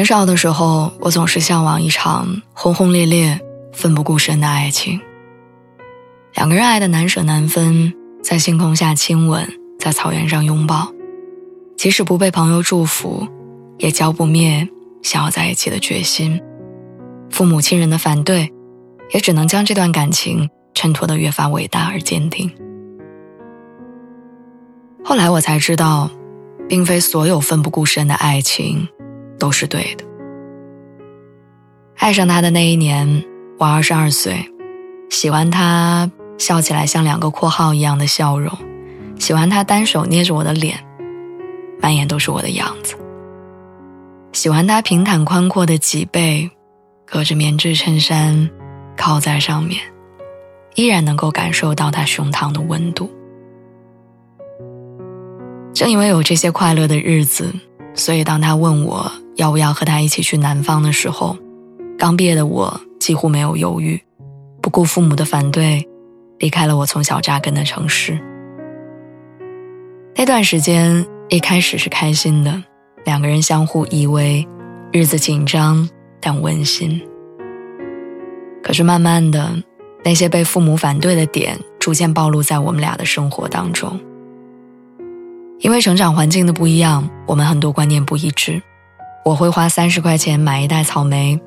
年少的时候，我总是向往一场轰轰烈烈、奋不顾身的爱情。两个人爱的难舍难分，在星空下亲吻，在草原上拥抱，即使不被朋友祝福，也浇不灭想要在一起的决心。父母亲人的反对，也只能将这段感情衬托得越发伟大而坚定。后来我才知道，并非所有奋不顾身的爱情。都是对的。爱上他的那一年，我二十二岁，喜欢他笑起来像两个括号一样的笑容，喜欢他单手捏着我的脸，满眼都是我的样子。喜欢他平坦宽阔的脊背，隔着棉质衬衫，靠在上面，依然能够感受到他胸膛的温度。正因为有这些快乐的日子，所以当他问我。要不要和他一起去南方的时候，刚毕业的我几乎没有犹豫，不顾父母的反对，离开了我从小扎根的城市。那段时间一开始是开心的，两个人相互依偎，日子紧张但温馨。可是慢慢的，那些被父母反对的点逐渐暴露在我们俩的生活当中。因为成长环境的不一样，我们很多观念不一致。我会花三十块钱买一袋草莓，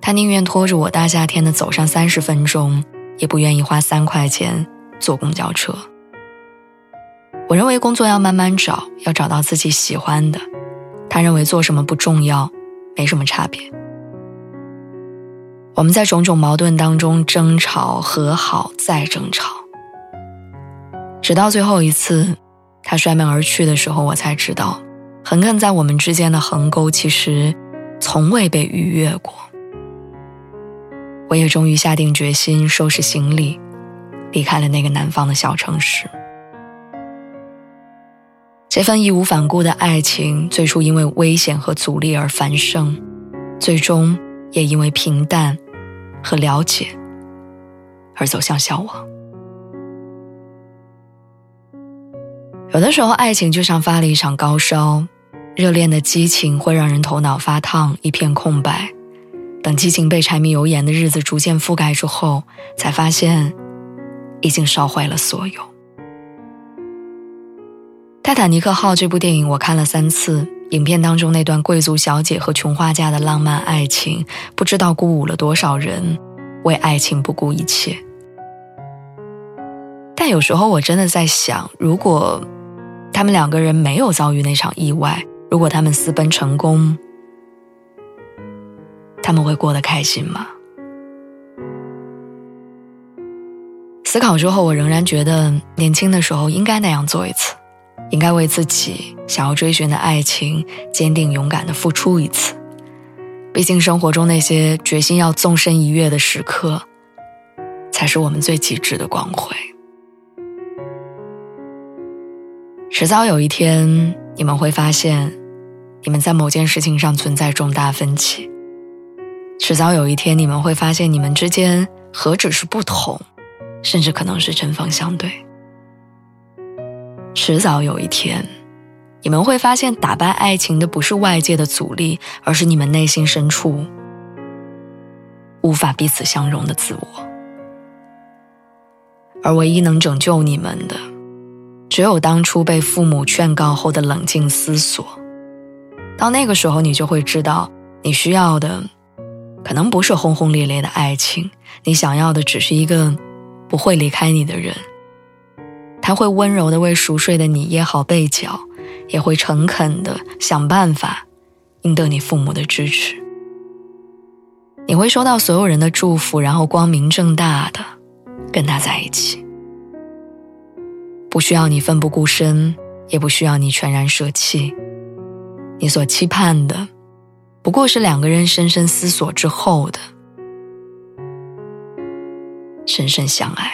他宁愿拖着我大夏天的走上三十分钟，也不愿意花三块钱坐公交车。我认为工作要慢慢找，要找到自己喜欢的。他认为做什么不重要，没什么差别。我们在种种矛盾当中争吵、和好、再争吵，直到最后一次，他摔门而去的时候，我才知道。横亘在我们之间的横沟，其实从未被逾越过。我也终于下定决心收拾行李，离开了那个南方的小城市。这份义无反顾的爱情，最初因为危险和阻力而繁盛，最终也因为平淡和了解而走向消亡。有的时候，爱情就像发了一场高烧。热恋的激情会让人头脑发烫，一片空白。等激情被柴米油盐的日子逐渐覆盖之后，才发现已经烧坏了所有。《泰坦尼克号》这部电影我看了三次，影片当中那段贵族小姐和穷画家的浪漫爱情，不知道鼓舞了多少人为爱情不顾一切。但有时候我真的在想，如果他们两个人没有遭遇那场意外，如果他们私奔成功，他们会过得开心吗？思考之后，我仍然觉得年轻的时候应该那样做一次，应该为自己想要追寻的爱情坚定勇敢的付出一次。毕竟生活中那些决心要纵身一跃的时刻，才是我们最极致的光辉。迟早有一天，你们会发现。你们在某件事情上存在重大分歧，迟早有一天你们会发现，你们之间何止是不同，甚至可能是针锋相对。迟早有一天，你们会发现，打败爱情的不是外界的阻力，而是你们内心深处无法彼此相容的自我。而唯一能拯救你们的，只有当初被父母劝告后的冷静思索。到那个时候，你就会知道，你需要的可能不是轰轰烈烈的爱情，你想要的只是一个不会离开你的人。他会温柔的为熟睡的你掖好被角，也会诚恳的想办法赢得你父母的支持。你会收到所有人的祝福，然后光明正大的跟他在一起，不需要你奋不顾身，也不需要你全然舍弃。你所期盼的，不过是两个人深深思索之后的深深相爱。